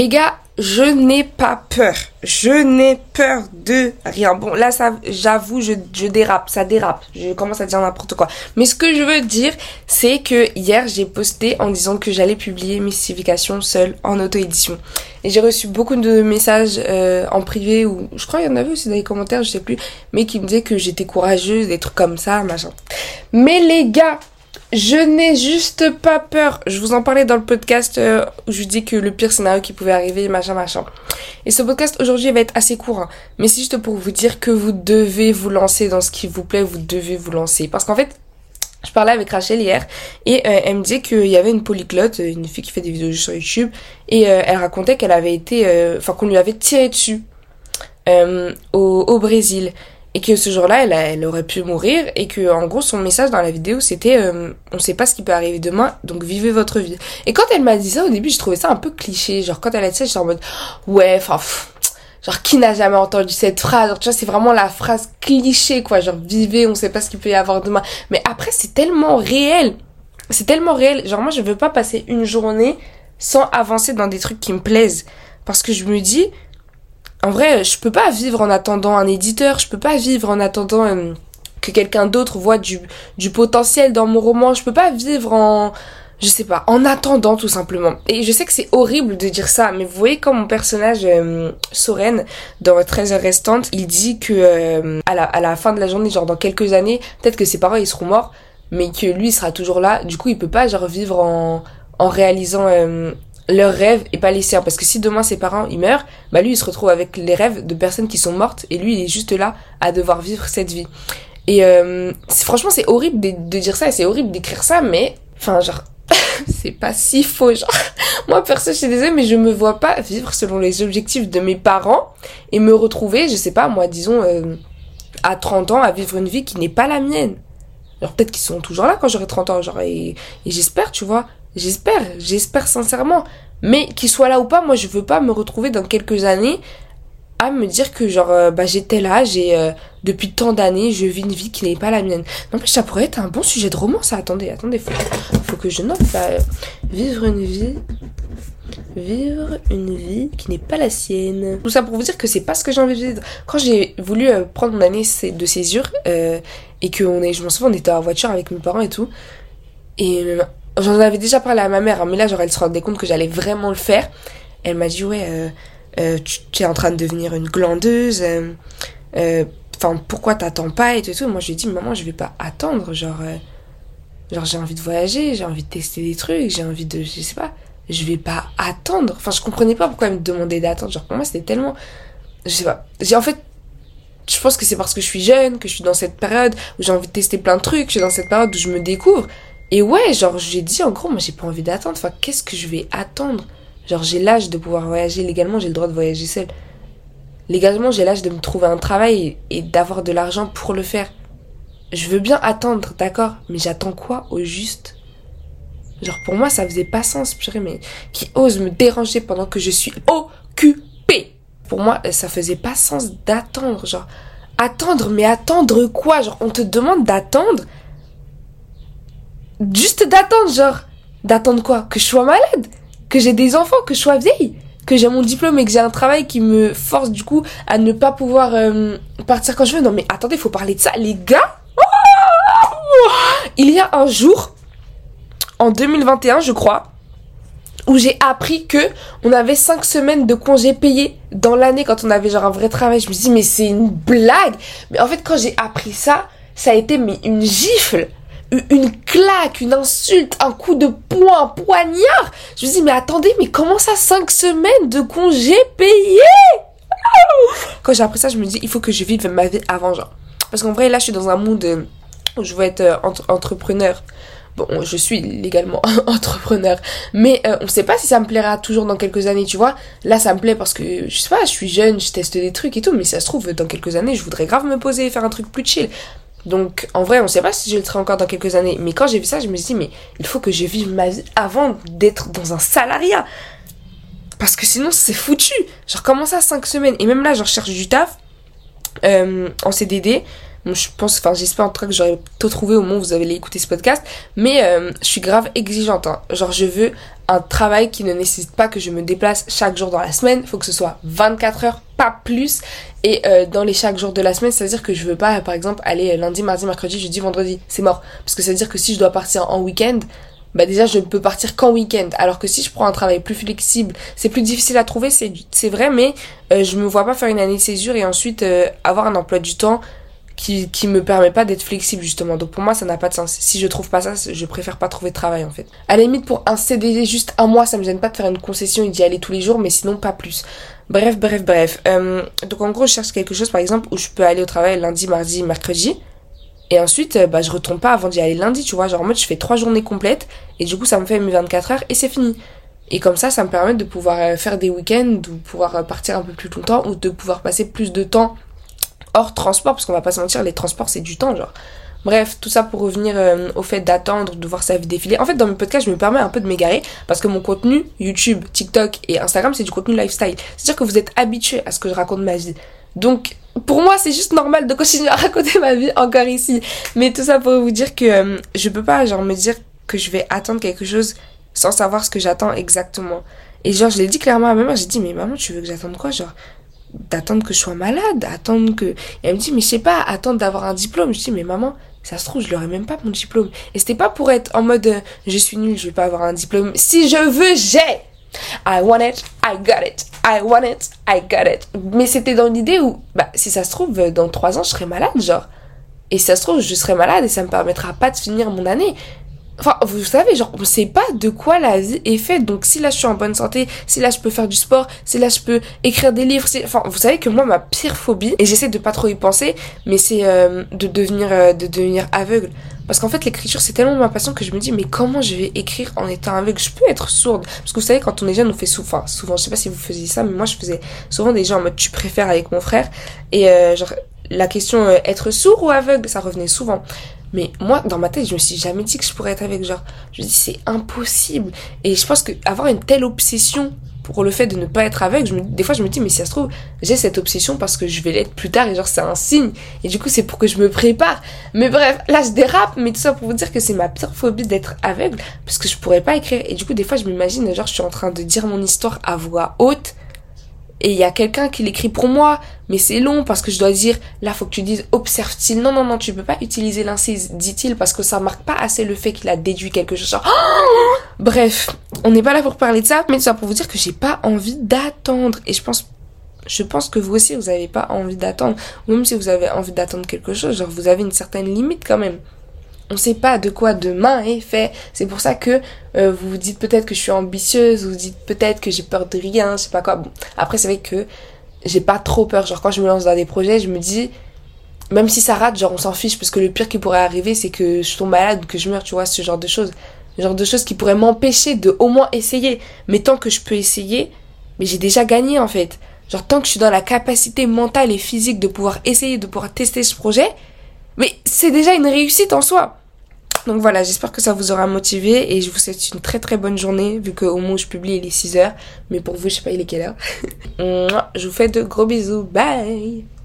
Les gars, je n'ai pas peur. Je n'ai peur de rien. Bon, là, j'avoue, je, dérape, ça dérape. Je commence à dire n'importe quoi. Mais ce que je veux dire, c'est que hier, j'ai posté en disant que j'allais publier Mystification seule en auto-édition. Et j'ai reçu beaucoup de messages euh, en privé, ou je crois qu'il y en avait aussi dans les commentaires, je sais plus, mais qui me disaient que j'étais courageuse, des trucs comme ça, machin. Mais les gars, je n'ai juste pas peur. Je vous en parlais dans le podcast euh, où je dis que le pire scénario qui pouvait arriver, machin, machin. Et ce podcast aujourd'hui va être assez court, hein. mais c'est juste pour vous dire que vous devez vous lancer dans ce qui vous plaît, vous devez vous lancer. Parce qu'en fait, je parlais avec Rachel hier et euh, elle me disait qu'il y avait une polyglotte, une fille qui fait des vidéos sur YouTube, et euh, elle racontait qu'elle avait été, enfin qu'on lui avait tiré dessus au Brésil et que ce jour-là, elle, elle aurait pu mourir et que en gros son message dans la vidéo c'était euh, on sait pas ce qui peut arriver demain donc vivez votre vie. Et quand elle m'a dit ça au début, je trouvais ça un peu cliché, genre quand elle a dit ça, j'étais en mode ouais, enfin genre qui n'a jamais entendu cette phrase, genre, tu vois, c'est vraiment la phrase cliché quoi, genre vivez, on sait pas ce qu'il peut y avoir demain. Mais après c'est tellement réel. C'est tellement réel, genre moi je veux pas passer une journée sans avancer dans des trucs qui me plaisent parce que je me dis en vrai, je peux pas vivre en attendant un éditeur, je peux pas vivre en attendant euh, que quelqu'un d'autre voit du, du potentiel dans mon roman, je peux pas vivre en, je sais pas, en attendant tout simplement. Et je sais que c'est horrible de dire ça, mais vous voyez comme mon personnage euh, Soren dans 13 heures restantes, il dit que euh, à, la, fin de la journée, genre dans quelques années, peut-être que ses parents ils seront morts, mais que lui il sera toujours là. Du coup, il peut pas genre vivre en en réalisant leurs rêves et pas les siens. Parce que si demain ses parents ils meurent, bah lui il se retrouve avec les rêves de personnes qui sont mortes et lui il est juste là à devoir vivre cette vie. Et euh, franchement c'est horrible de, dire ça et c'est horrible d'écrire ça, mais enfin genre c'est pas si faux. Genre moi perso je suis désolée mais je me vois pas vivre selon les objectifs de mes parents et me retrouver, je sais pas moi disons euh, à 30 ans à vivre une vie qui n'est pas la mienne. Alors peut-être qu'ils sont toujours là quand j'aurai 30 ans, genre et j'espère, tu vois. J'espère, j'espère sincèrement. Mais qu'il soit là ou pas, moi je veux pas me retrouver dans quelques années à me dire que genre euh, bah j'ai tel âge et euh, depuis tant d'années je vis une vie qui n'est pas la mienne. Non mais ça pourrait être un bon sujet de roman ça. Attendez, attendez, faut, faut que je note là. Vivre une vie vivre une vie qui n'est pas la sienne. Tout ça pour vous dire que c'est pas ce que j'ai envie de vivre. Quand j'ai voulu euh, prendre mon année de césure et que est, je m'en souviens, on était en voiture avec mes parents et tout. Et J'en avais déjà parlé à ma mère, hein, mais là, genre, elle se rendait compte que j'allais vraiment le faire. Elle m'a dit, ouais, euh, euh, tu, es en train de devenir une glandeuse. Euh, enfin, pourquoi t'attends pas et tout, et tout. Moi, je lui ai dit, maman, je vais pas attendre. Genre, genre j'ai envie de voyager, j'ai envie de tester des trucs, j'ai envie de, je sais pas, je vais pas attendre. Enfin, je comprenais pas pourquoi elle me demandait d'attendre. Genre, pour moi, c'était tellement, je sais pas. J'ai en fait, je pense que c'est parce que je suis jeune, que je suis dans cette période où j'ai envie de tester plein de trucs, je suis dans cette période où je me découvre. Et ouais, genre, j'ai dit en gros, moi j'ai pas envie d'attendre. Enfin, qu'est-ce que je vais attendre? Genre, j'ai l'âge de pouvoir voyager légalement, j'ai le droit de voyager seule. Légalement, j'ai l'âge de me trouver un travail et, d'avoir de l'argent pour le faire. Je veux bien attendre, d'accord, mais j'attends quoi au juste? Genre, pour moi, ça faisait pas sens, purée, mais qui ose me déranger pendant que je suis occupée? Pour moi, ça faisait pas sens d'attendre, genre, attendre, mais attendre quoi? Genre, on te demande d'attendre juste d'attendre, genre, d'attendre quoi? Que je sois malade? Que j'ai des enfants? Que je sois vieille? Que j'ai mon diplôme et que j'ai un travail qui me force du coup à ne pas pouvoir euh, partir quand je veux. Non mais attendez, faut parler de ça, les gars! Il y a un jour, en 2021 je crois, où j'ai appris que on avait 5 semaines de congés payés dans l'année quand on avait genre un vrai travail. Je me suis dit mais c'est une blague. Mais en fait quand j'ai appris ça, ça a été mais une gifle une claque, une insulte, un coup de poing, un poignard. Je me dis, mais attendez, mais comment ça, cinq semaines de congés payés Quand j'ai appris ça, je me dis, il faut que je vive ma vie avant, genre. Parce qu'en vrai, là, je suis dans un monde euh, où je veux être euh, entrepreneur. Bon, je suis légalement entrepreneur, mais euh, on sait pas si ça me plaira toujours dans quelques années, tu vois. Là, ça me plaît parce que, je sais pas, je suis jeune, je teste des trucs et tout, mais ça se trouve, dans quelques années, je voudrais grave me poser et faire un truc plus chill. Donc, en vrai, on sait pas si je le serai encore dans quelques années. Mais quand j'ai vu ça, je me suis dit, mais il faut que je vive ma vie avant d'être dans un salariat. Parce que sinon, c'est foutu. Genre, comment ça, 5 semaines? Et même là, je cherche du taf euh, en CDD. Je pense, enfin j'espère en tout cas que j'aurai tout trouvé au moment où vous allez écouter ce podcast. Mais euh, je suis grave exigeante. Hein. Genre je veux un travail qui ne nécessite pas que je me déplace chaque jour dans la semaine. Faut que ce soit 24 heures, pas plus. Et euh, dans les chaque jour de la semaine, ça veut dire que je veux pas, par exemple, aller lundi, mardi, mercredi, jeudi, vendredi. C'est mort. Parce que ça veut dire que si je dois partir en week-end, bah déjà je ne peux partir qu'en week-end. Alors que si je prends un travail plus flexible, c'est plus difficile à trouver, c'est vrai, mais euh, je me vois pas faire une année de césure et ensuite euh, avoir un emploi du temps qui, qui me permet pas d'être flexible justement. Donc pour moi ça n'a pas de sens. Si je trouve pas ça, je préfère pas trouver de travail en fait. À la limite pour un CDD juste un mois, ça me gêne pas de faire une concession et d'y aller tous les jours, mais sinon pas plus. Bref, bref, bref. Euh, donc en gros je cherche quelque chose par exemple où je peux aller au travail lundi, mardi, mercredi. Et ensuite, euh, bah, je retourne pas avant d'y aller lundi, tu vois. Genre en mode, je fais trois journées complètes. Et du coup, ça me fait mes 24 heures et c'est fini. Et comme ça, ça me permet de pouvoir euh, faire des week-ends, de pouvoir partir un peu plus longtemps ou de pouvoir passer plus de temps hors transport, parce qu'on va pas se mentir, les transports c'est du temps, genre. Bref, tout ça pour revenir euh, au fait d'attendre, de voir sa vie défiler. En fait, dans mes podcasts, je me permets un peu de m'égarer parce que mon contenu, YouTube, TikTok et Instagram, c'est du contenu lifestyle. C'est-à-dire que vous êtes habitué à ce que je raconte ma vie. Donc, pour moi, c'est juste normal de continuer à raconter ma vie encore ici. Mais tout ça pour vous dire que euh, je peux pas, genre, me dire que je vais attendre quelque chose sans savoir ce que j'attends exactement. Et genre, je l'ai dit clairement à ma mère, j'ai dit, mais maman, tu veux que j'attende quoi Genre, d'attendre que je sois malade, attendre que... Et elle me dit, mais je sais pas, attendre d'avoir un diplôme. Je dis, mais maman, ça se trouve, je l'aurais même pas mon diplôme. Et c'était pas pour être en mode, euh, je suis nulle, je vais pas avoir un diplôme. Si je veux, j'ai I want it, I got it. I want it, I got it. Mais c'était dans l'idée où, bah, si ça se trouve, dans trois ans, je serai malade, genre. Et si ça se trouve, je serai malade et ça me permettra pas de finir mon année. Enfin, vous savez, genre, on sait pas de quoi la vie est faite. Donc, si là, je suis en bonne santé, si là, je peux faire du sport, si là, je peux écrire des livres, enfin, vous savez que moi, ma pire phobie, et j'essaie de pas trop y penser, mais c'est euh, de devenir, euh, de devenir aveugle. Parce qu'en fait, l'écriture, c'est tellement ma passion que je me dis, mais comment je vais écrire en étant aveugle? Je peux être sourde. Parce que vous savez, quand on est jeune, on fait souvent, souvent, je sais pas si vous faisiez ça, mais moi, je faisais souvent des gens en mode, tu préfères avec mon frère. Et euh, genre, la question, être sourd ou aveugle, ça revenait souvent. Mais moi, dans ma tête, je me suis jamais dit que je pourrais être avec. Genre, je me dis, c'est impossible. Et je pense que avoir une telle obsession pour le fait de ne pas être avec, je me, des fois, je me dis, mais si ça se trouve, j'ai cette obsession parce que je vais l'être plus tard et genre, c'est un signe. Et du coup, c'est pour que je me prépare. Mais bref, là, je dérape, mais tout ça pour vous dire que c'est ma pire phobie d'être aveugle parce que je pourrais pas écrire. Et du coup, des fois, je m'imagine, genre, je suis en train de dire mon histoire à voix haute et il y a quelqu'un qui l'écrit pour moi, mais c'est long parce que je dois dire, là, faut que tu dises, observe-t-il? Non, non, non, tu peux pas utiliser l'incise, dit-il, parce que ça marque pas assez le fait qu'il a déduit quelque chose. Bref, on n'est pas là pour parler de ça, mais ça pour vous dire que j'ai pas envie d'attendre. Et je pense, je pense que vous aussi, vous avez pas envie d'attendre. Même si vous avez envie d'attendre quelque chose, genre, vous avez une certaine limite quand même on sait pas de quoi demain est fait. C'est pour ça que euh, vous vous dites peut-être que je suis ambitieuse, vous vous dites peut-être que j'ai peur de rien, je sais pas quoi. Bon, après c'est vrai que j'ai pas trop peur. Genre quand je me lance dans des projets, je me dis même si ça rate, genre on s'en fiche parce que le pire qui pourrait arriver c'est que je tombe malade que je meurs, tu vois, ce genre de choses. Ce genre de choses qui pourraient m'empêcher de au moins essayer. Mais tant que je peux essayer, mais j'ai déjà gagné en fait. Genre tant que je suis dans la capacité mentale et physique de pouvoir essayer, de pouvoir tester ce projet, mais c'est déjà une réussite en soi. Donc voilà, j'espère que ça vous aura motivé et je vous souhaite une très très bonne journée vu qu'au moment où je publie il est 6h. Mais pour vous, je sais pas il est quelle heure. je vous fais de gros bisous. Bye